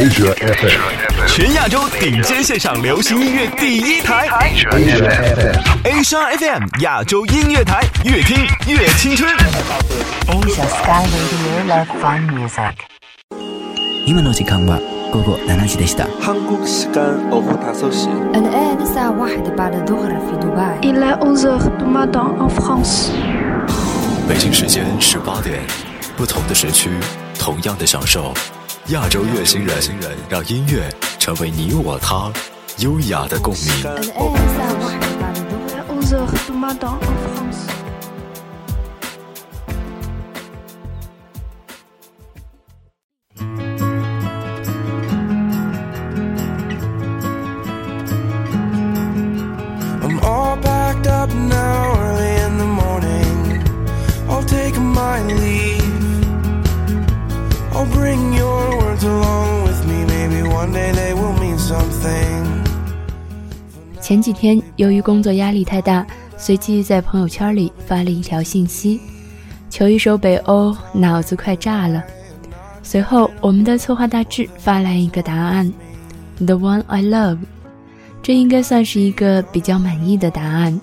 Asia FM，全亚洲顶尖线上流行音乐第一台，Asia FM，Asia FM 亚洲音乐台，越听越青春。Asia Sky Radio Love Fun Music。今の時間は午後7時でした。韩国时间午后5时。الآن الساعة واحدة بعد الظهر في دبي. Il est 11h du matin en France. 北京时间十八点，不同的时区，同样的享受。 亚洲乐星人，让音乐成为你我他优雅的共鸣。前几天由于工作压力太大，随即在朋友圈里发了一条信息，求一首北欧，脑子快炸了。随后我们的策划大致发来一个答案，The One I Love，这应该算是一个比较满意的答案。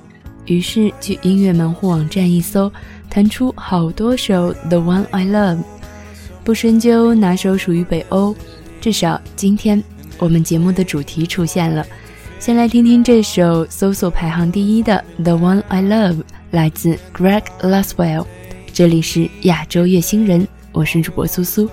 于是去音乐门户网站一搜，弹出好多首 The One I Love。不深究哪首属于北欧，至少今天我们节目的主题出现了。先来听听这首搜索排行第一的《The One I Love》，来自 Greg Laswell。这里是亚洲月星人，我是主播苏苏。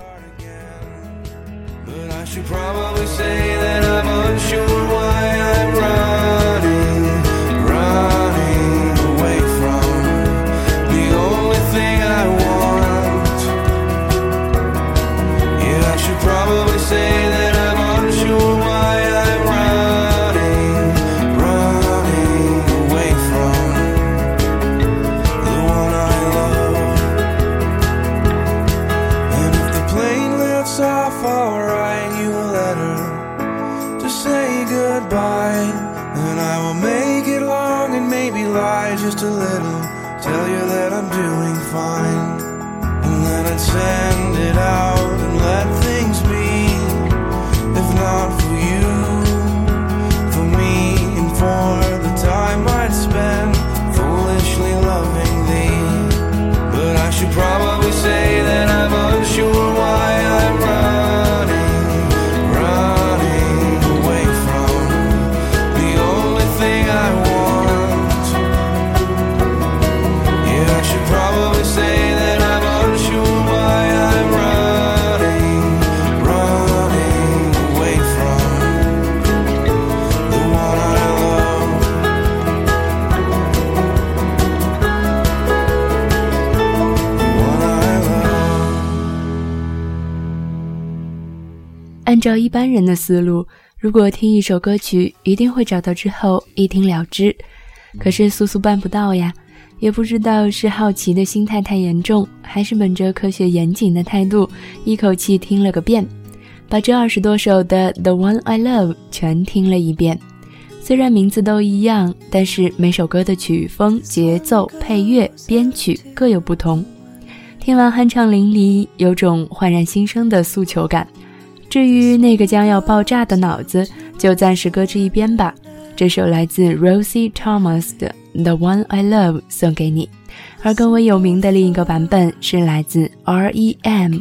sunset 按照一般人的思路，如果听一首歌曲，一定会找到之后一听了之。可是苏苏办不到呀，也不知道是好奇的心态太严重，还是本着科学严谨的态度，一口气听了个遍，把这二十多首的《The One I Love》全听了一遍。虽然名字都一样，但是每首歌的曲风、节奏、配乐、编曲各有不同。听完酣畅淋漓，有种焕然新生的诉求感。至于那个将要爆炸的脑子，就暂时搁置一边吧。这首来自 Rosie Thomas 的《The One I Love》送给你，而更为有名的另一个版本是来自 R.E.M。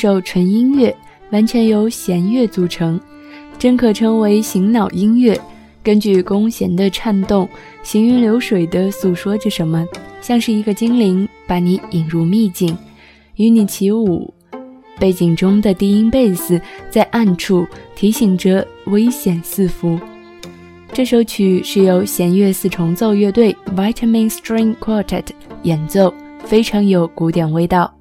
首纯音乐，完全由弦乐组成，真可称为醒脑音乐。根据弓弦的颤动，行云流水地诉说着什么，像是一个精灵把你引入秘境，与你起舞。背景中的低音贝斯在暗处提醒着危险四伏。这首曲是由弦乐四重奏乐队 Vitamin String Quartet 演奏，非常有古典味道。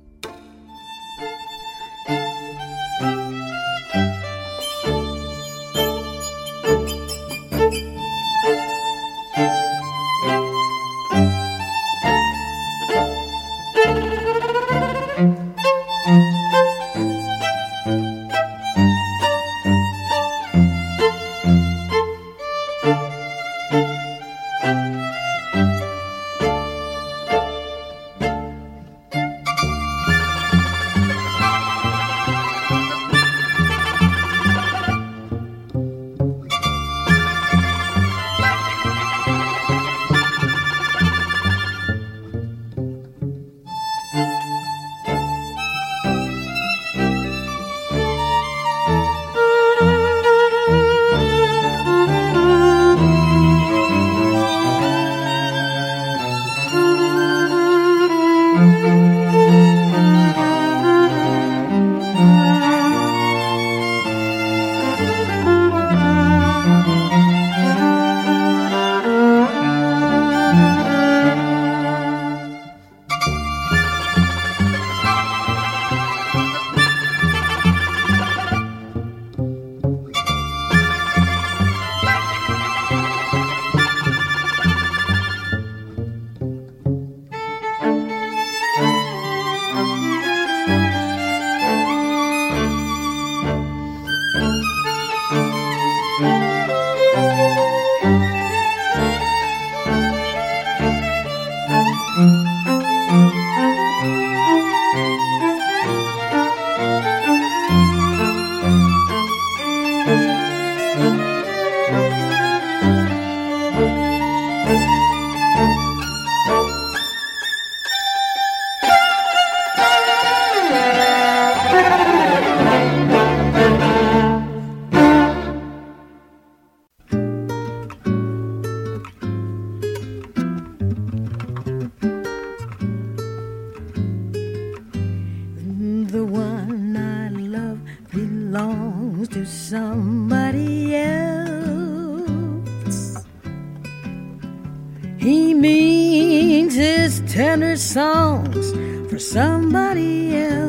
Songs for somebody else.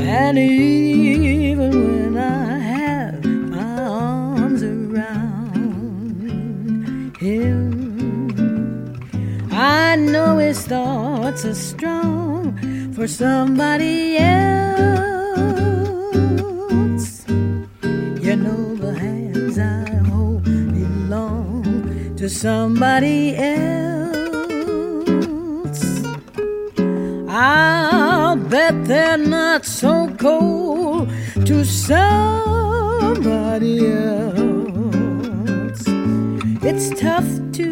And even when I have my arms around him, I know his thoughts are strong for somebody to somebody else. I'll bet they're not so cold to somebody else. It's tough to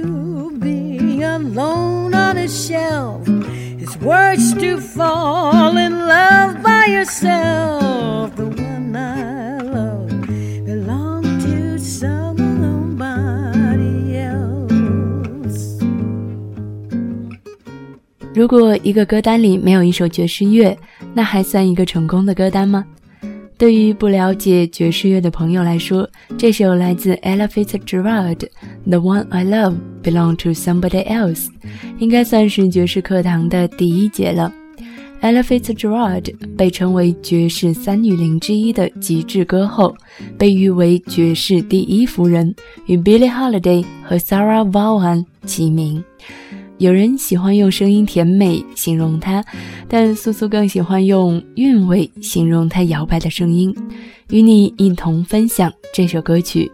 be alone on a shelf. It's worse to fall in love by yourself, 如果一个歌单里没有一首爵士乐，那还算一个成功的歌单吗？对于不了解爵士乐的朋友来说，这首来自 Ella Fitzgerald 的《The One I Love Belong to Somebody Else》，应该算是爵士课堂的第一节了。Ella Fitzgerald 被称为爵士三女伶之一的极致歌后，被誉为爵士第一夫人，与 Billie Holiday 和 Sarah Vaughan 齐名。有人喜欢用声音甜美形容她，但苏苏更喜欢用韵味形容她摇摆的声音。与你一同分享这首歌曲。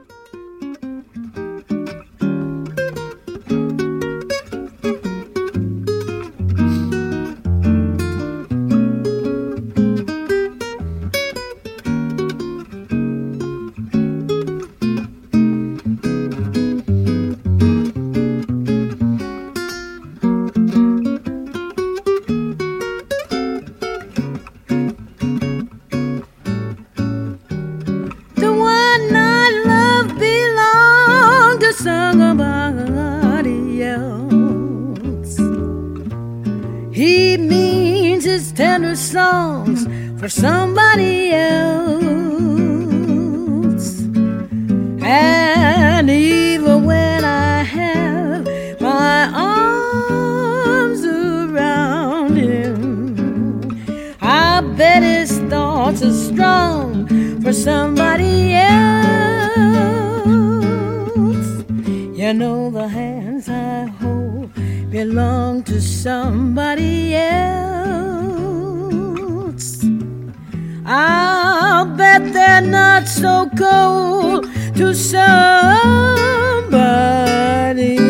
Tender songs for somebody else. And even when I have my arms around him, I bet his thoughts are strong for somebody else. You know the hands I hold belong to somebody else. I'll bet they're not so cold to somebody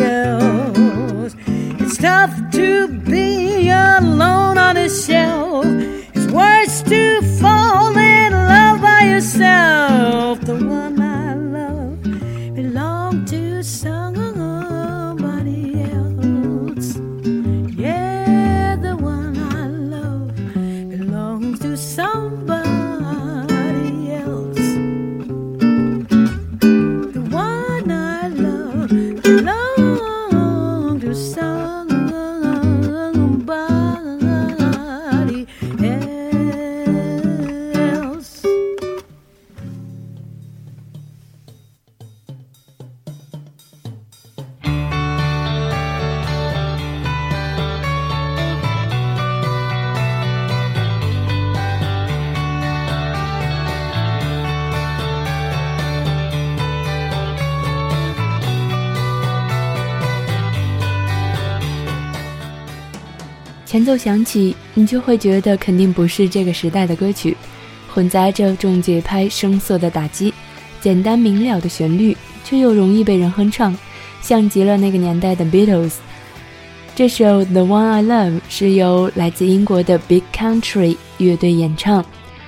else. It's tough to be alone on a shelf. It's worse to fall in love by yourself. The one 前奏响起，你就会觉得肯定不是这个时代的歌曲，混杂着重节拍、声色的打击，简单明了的旋律，却又容易被人哼唱，像极了那个年代的 Beatles。这首《The One I Love》是由来自英国的 Big Country 乐队演唱。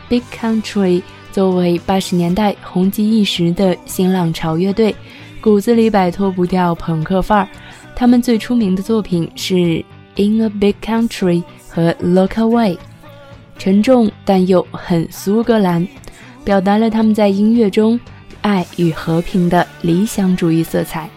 Big Country 作为八十年代红极一时的新浪潮乐队，骨子里摆脱不掉朋克范儿。他们最出名的作品是《In a Big Country》和《Look Away》，沉重但又很苏格兰，表达了他们在音乐中爱与和平的理想主义色彩。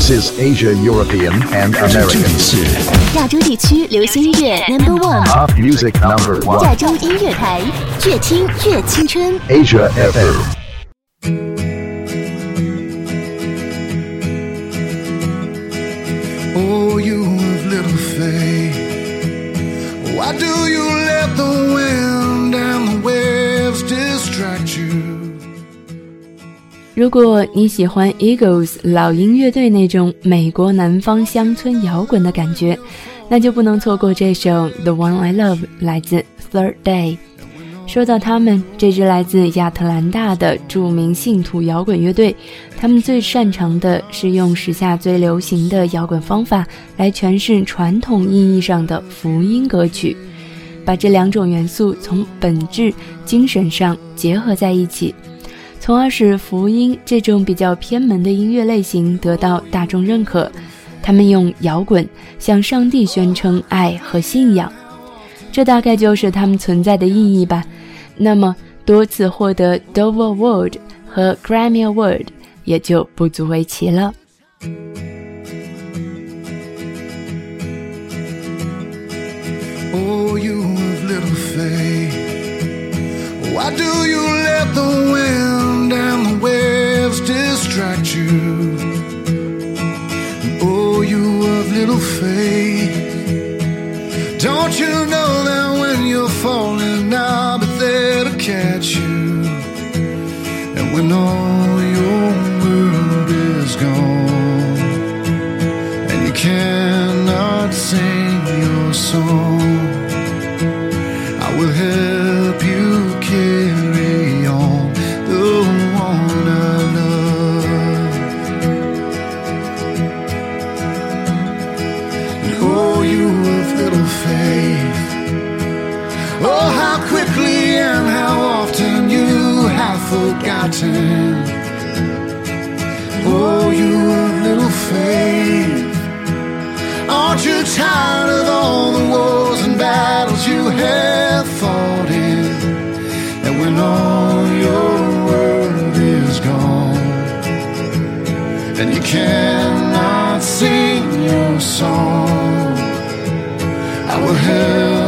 This is Asia, European, and 这 American. 里是亚洲地区流行音乐 Number One， Pop music number 亚 one. 洲音乐台，越听越青春。 Asia FM. Oh, you of little faith. Why do you let the wind 如果你喜欢 Eagles 老鹰乐队那种美国南方乡村摇滚的感觉，那就不能错过这首《The One I Love》，来自 Third Day。说到他们，这支来自亚特兰大的著名信徒摇滚乐队，他们最擅长的是用时下最流行的摇滚方法来诠释传统意义上的福音歌曲，把这两种元素从本质、精神上结合在一起。从而使福音这种比较偏门的音乐类型得到大众认可。他们用摇滚向上帝宣称爱和信仰，这大概就是他们存在的意义吧。那么，多次获得 Dove Award 和 Grammy Award 也就不足为奇了。Oh, you little faith. Why do you let the wind and the waves distract you? Oh, you of little faith. Don't you know that when you're falling, I'll be there to catch you? And when all your world is gone and you cannot sing your song, I will help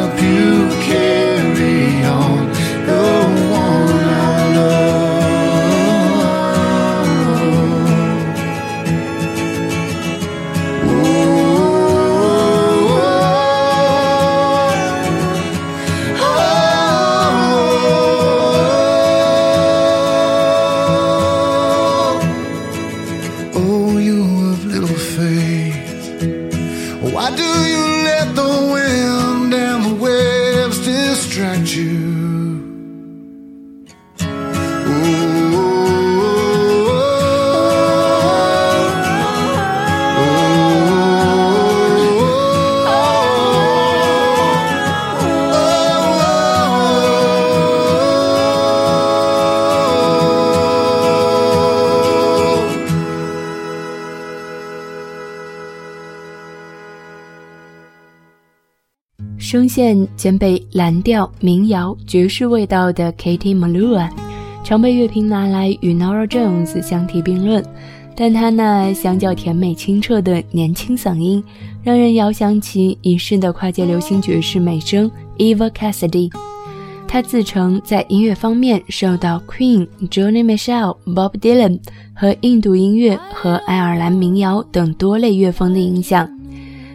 声线兼备蓝调、民谣、爵士味道的 Katie Malua，常被乐评拿来与 Nora Jones 相提并论。但她那相较甜美清澈的年轻嗓音，让人遥想起已逝的跨界流行爵士美声 Eva Cassidy。她自称在音乐方面受到 Queen、Joni Mitchell、Bob Dylan 和印度音乐和爱尔兰民谣等多类乐风的影响。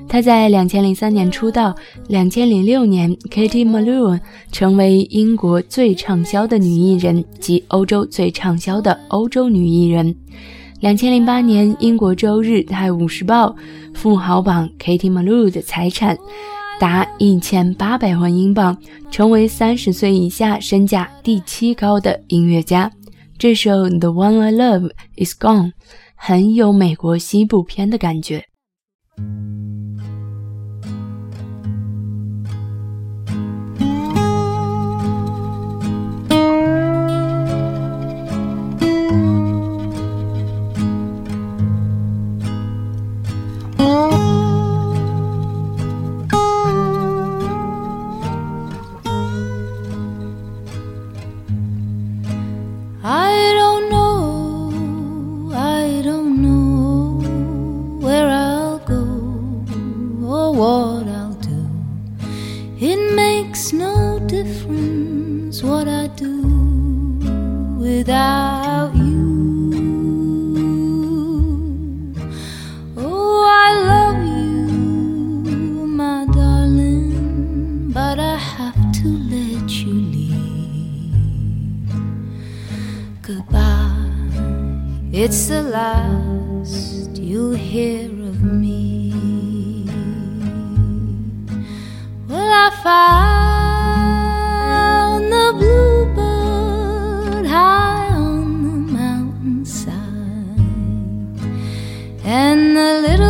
她在2003年出道，2006年 Katie Malone 成为英国最畅销的女艺人及欧洲最畅销的欧洲女艺人。2008年，英国周日《泰晤士报》富豪榜 Katie Malone 的财产达1800万英镑，成为30岁以下身价第七高的音乐家。这首《The One I Love Is Gone》很有美国西部片的感觉。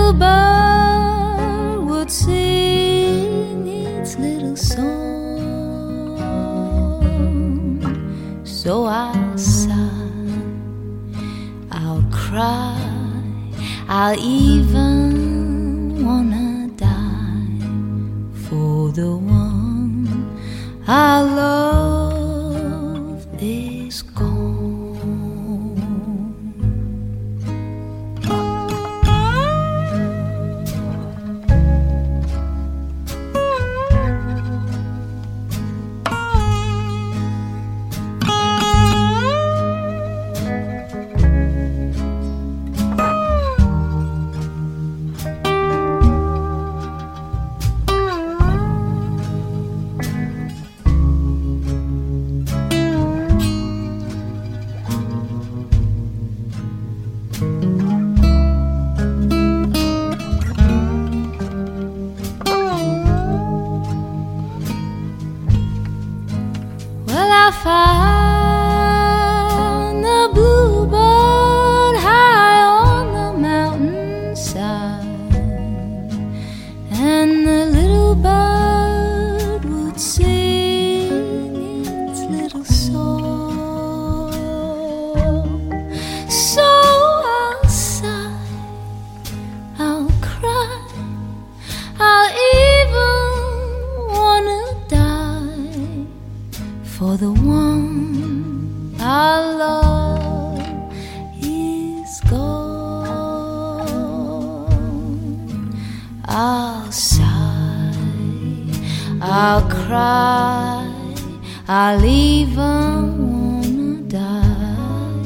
Little bird would sing its little song. So I'll sigh, I'll cry, I'll even wanna die for the one I love for the one I love is gone. I'll sigh, I'll cry, I'll even wanna die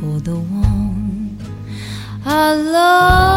for the one I love.